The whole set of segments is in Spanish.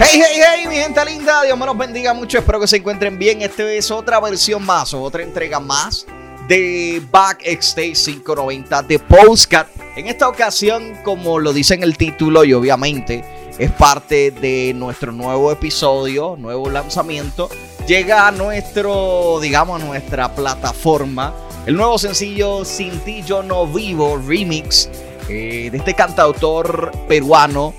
Hey, hey, hey, mi gente linda, Dios me los bendiga mucho, espero que se encuentren bien. Esta es otra versión más, otra entrega más de Backstage 590 de Postcat. En esta ocasión, como lo dice en el título y obviamente es parte de nuestro nuevo episodio, nuevo lanzamiento, llega a nuestro, digamos, a nuestra plataforma el nuevo sencillo Sin ti yo no vivo remix eh, de este cantautor peruano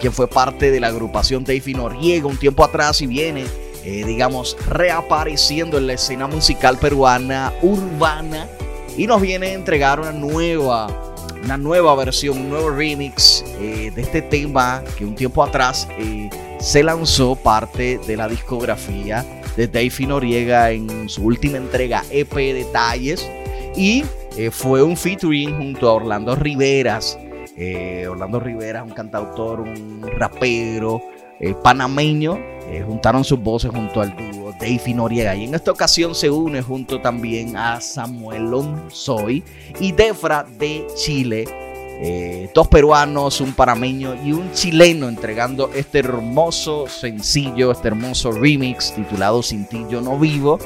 quien fue parte de la agrupación Davey Noriega un tiempo atrás y viene, eh, digamos, reapareciendo en la escena musical peruana urbana. Y nos viene a entregar una nueva, una nueva versión, un nuevo remix eh, de este tema que un tiempo atrás eh, se lanzó parte de la discografía de Davey Noriega en su última entrega EP Detalles. Y fue un featuring junto a Orlando Riveras eh, Orlando Rivera un cantautor, un rapero eh, panameño. Eh, juntaron sus voces junto al dúo Davey Noriega. Y en esta ocasión se une junto también a Samuel Lonzoy y Defra de Chile. dos peruanos, un panameño y un chileno entregando este hermoso sencillo, este hermoso remix titulado Sin ti yo no vivo.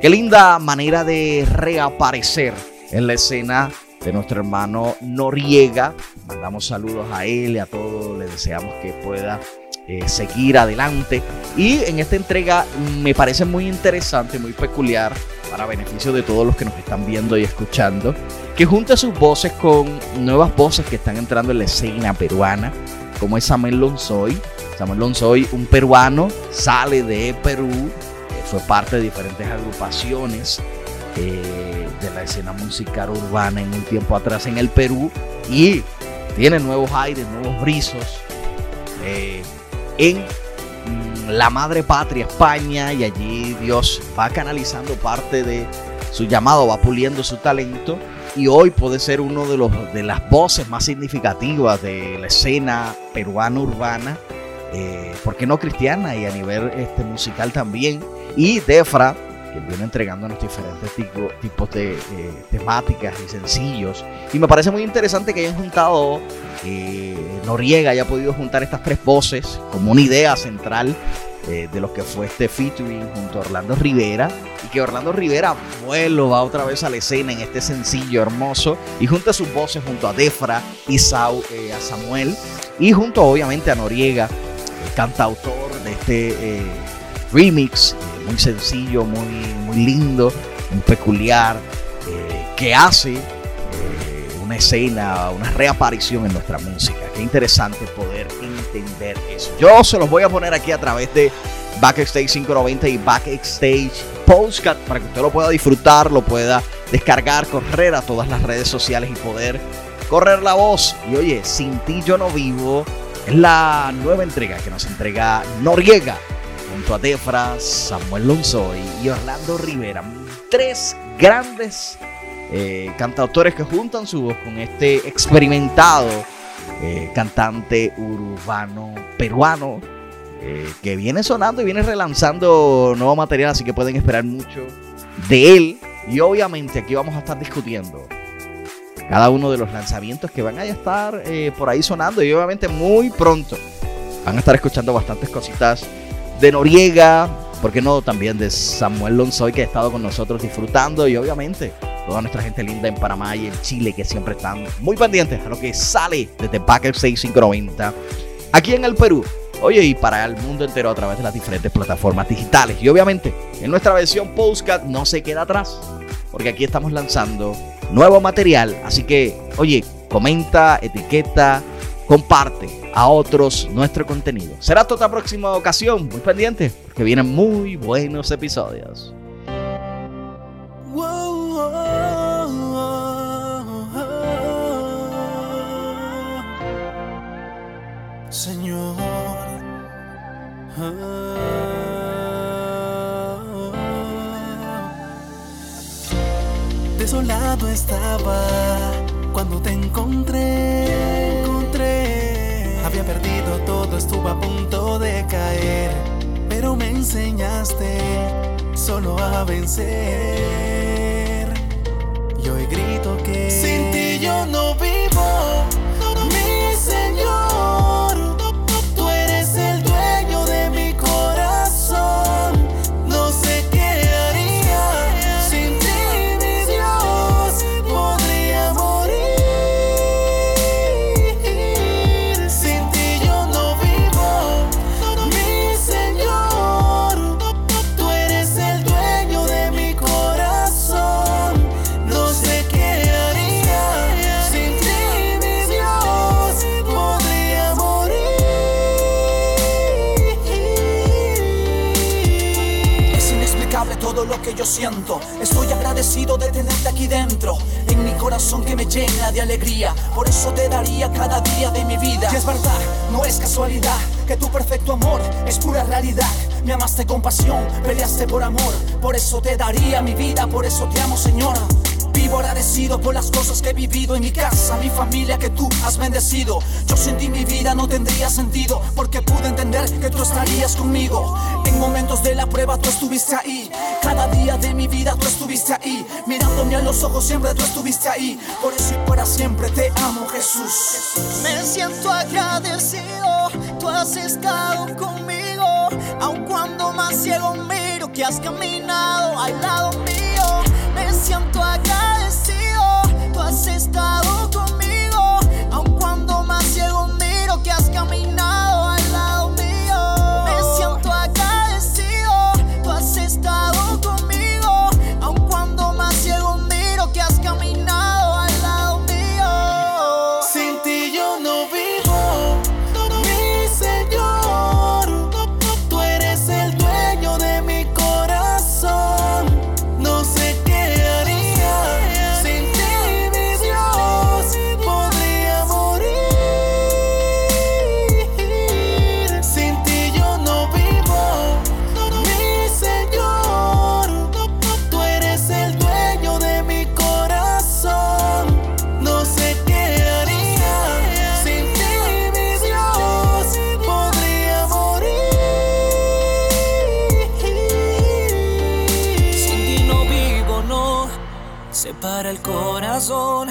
Qué linda manera de reaparecer en la escena de nuestro hermano Noriega. Mandamos saludos a él y a todos. Le deseamos que pueda eh, seguir adelante. Y en esta entrega me parece muy interesante, muy peculiar, para beneficio de todos los que nos están viendo y escuchando, que junte sus voces con nuevas voces que están entrando en la escena peruana, como es Samuel Lonzoy. Samuel Lonzoy, un peruano, sale de Perú, eh, fue parte de diferentes agrupaciones. Eh, de la escena musical urbana en un tiempo atrás en el Perú y tiene nuevos aires, nuevos brizos eh, en mm, la madre patria España y allí Dios va canalizando parte de su llamado, va puliendo su talento y hoy puede ser uno de, los, de las voces más significativas de la escena peruana urbana, eh, porque no cristiana y a nivel este, musical también. Y Defra, que viene entregándonos diferentes tipos de eh, temáticas y sencillos. Y me parece muy interesante que hayan juntado, eh, Noriega haya podido juntar estas tres voces como una idea central eh, de lo que fue este featuring junto a Orlando Rivera. Y que Orlando Rivera vuelva otra vez a la escena en este sencillo hermoso. Y junta sus voces junto a Defra y a Samuel. Y junto obviamente a Noriega, el cantautor de este remix muy sencillo, muy, muy lindo, muy peculiar, eh, que hace eh, una escena, una reaparición en nuestra música. Qué interesante poder entender eso. Yo se los voy a poner aquí a través de Backstage 590 y Backstage Postcat para que usted lo pueda disfrutar, lo pueda descargar, correr a todas las redes sociales y poder correr la voz. Y oye, sin ti yo no vivo. Es la nueva entrega que nos entrega Noriega junto a Defra, Samuel Lonzoy y Orlando Rivera. Tres grandes eh, cantautores que juntan su voz con este experimentado eh, cantante urbano peruano eh, que viene sonando y viene relanzando nuevo material, así que pueden esperar mucho de él. Y obviamente aquí vamos a estar discutiendo cada uno de los lanzamientos que van a estar por ahí sonando y obviamente muy pronto van a estar escuchando bastantes cositas de Noriega, ¿por qué no? También de Samuel Lonzoy que ha estado con nosotros disfrutando y obviamente toda nuestra gente linda en Panamá y en Chile que siempre están muy pendientes a lo que sale desde Backer 6590 aquí en el Perú. Oye, y para el mundo entero a través de las diferentes plataformas digitales. Y obviamente, en nuestra versión Postcat no se queda atrás, porque aquí estamos lanzando nuevo material. Así que, oye, comenta, etiqueta, comparte a otros nuestro contenido. Será hasta otra próxima ocasión, muy pendiente, porque vienen muy buenos episodios. Señor, desolado estaba cuando te encontré había perdido todo, estuve a punto de caer, pero me enseñaste solo a vencer. Y hoy grito que sin ti yo no vivo, todo lo que yo siento. Estoy agradecido de tenerte aquí dentro, en mi corazón que me llena de alegría. Por eso te daría cada día de mi vida. Y es verdad, no es casualidad que tu perfecto amor es pura realidad. Me amaste con pasión, peleaste por amor. Por eso te daría mi vida, por eso te amo, Señor. Vivo agradecido por las cosas que he vivido en mi casa, mi familia que tú has bendecido. Yo sentí mi vida no tendría sentido porque pude entender que tú estarías conmigo. En momentos de la prueba tú estuviste ahí. Cada día de mi vida tú estuviste ahí. Mirándome a los ojos siempre tú estuviste ahí. Por eso y para siempre te amo Jesús. Me siento agradecido, tú has estado conmigo. Aun cuando más ciego miro que has caminado al lado mío. Me siento agradecido, tú has estado El corazón.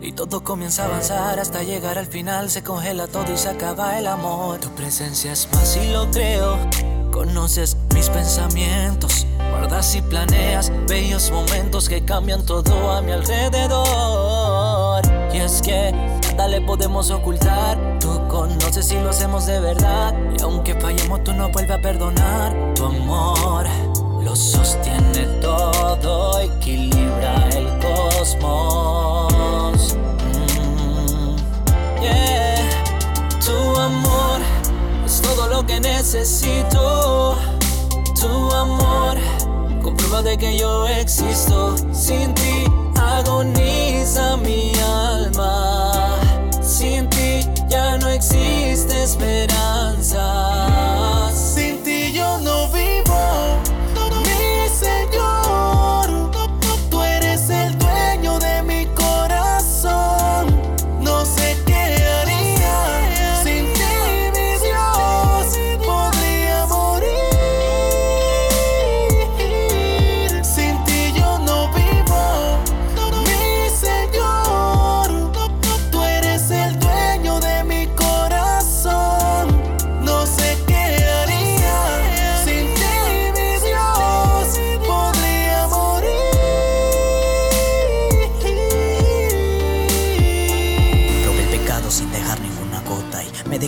Y todo comienza a avanzar hasta llegar al final. Se congela todo y se acaba el amor. Tu presencia es más y lo creo. Conoces mis pensamientos. Guardas y planeas bellos momentos que cambian todo a mi alrededor. Y es que nada le podemos ocultar. Tú conoces si lo hacemos de verdad. Y aunque fallemos, tú no vuelves a perdonar. Tu amor lo sostiene todo, necesito. Tu amor comprueba de que yo existo. Sin ti agoniza mi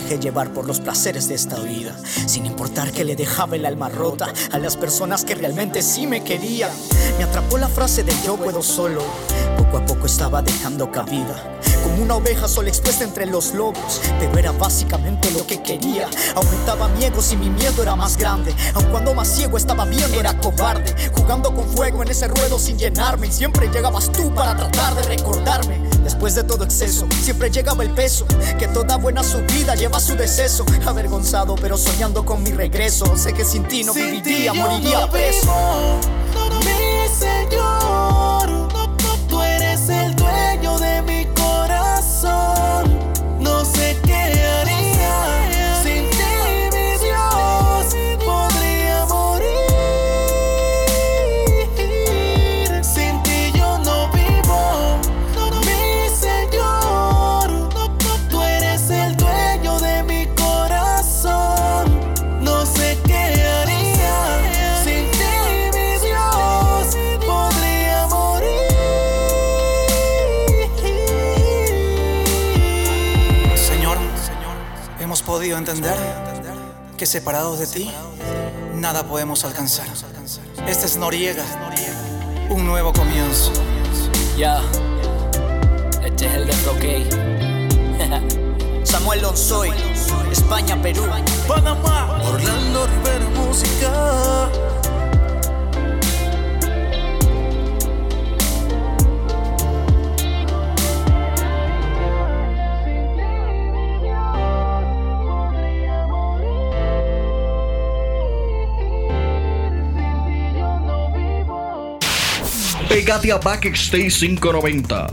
dejé llevar por los placeres de esta vida, sin importar que le dejaba el alma rota a las personas que realmente sí me querían. Me atrapó la frase de yo puedo solo. Poco a poco estaba dejando cabida. Como una oveja sola expuesta entre los lobos, pero era básicamente lo que quería. Aumentaba mi ego si mi miedo era más grande. Aun cuando más ciego estaba viendo, era cobarde. Jugando con fuego en ese ruedo sin llenarme. Y siempre llegabas tú para tratar de recordarme. Después de todo exceso, siempre llegaba el peso. Que toda buena subida lleva su deceso. Avergonzado, pero soñando con mi regreso. Sé que sin ti no Sin viviría, moriría no preso. vivo, hemos podido entender que separados de ti, nada podemos alcanzar. Este es Noriega, un nuevo comienzo. Ya, este es el de. Samuel Lonzoy, España, Perú. Panamá, Orlando Rivera Música. Pégate a Backstage 590.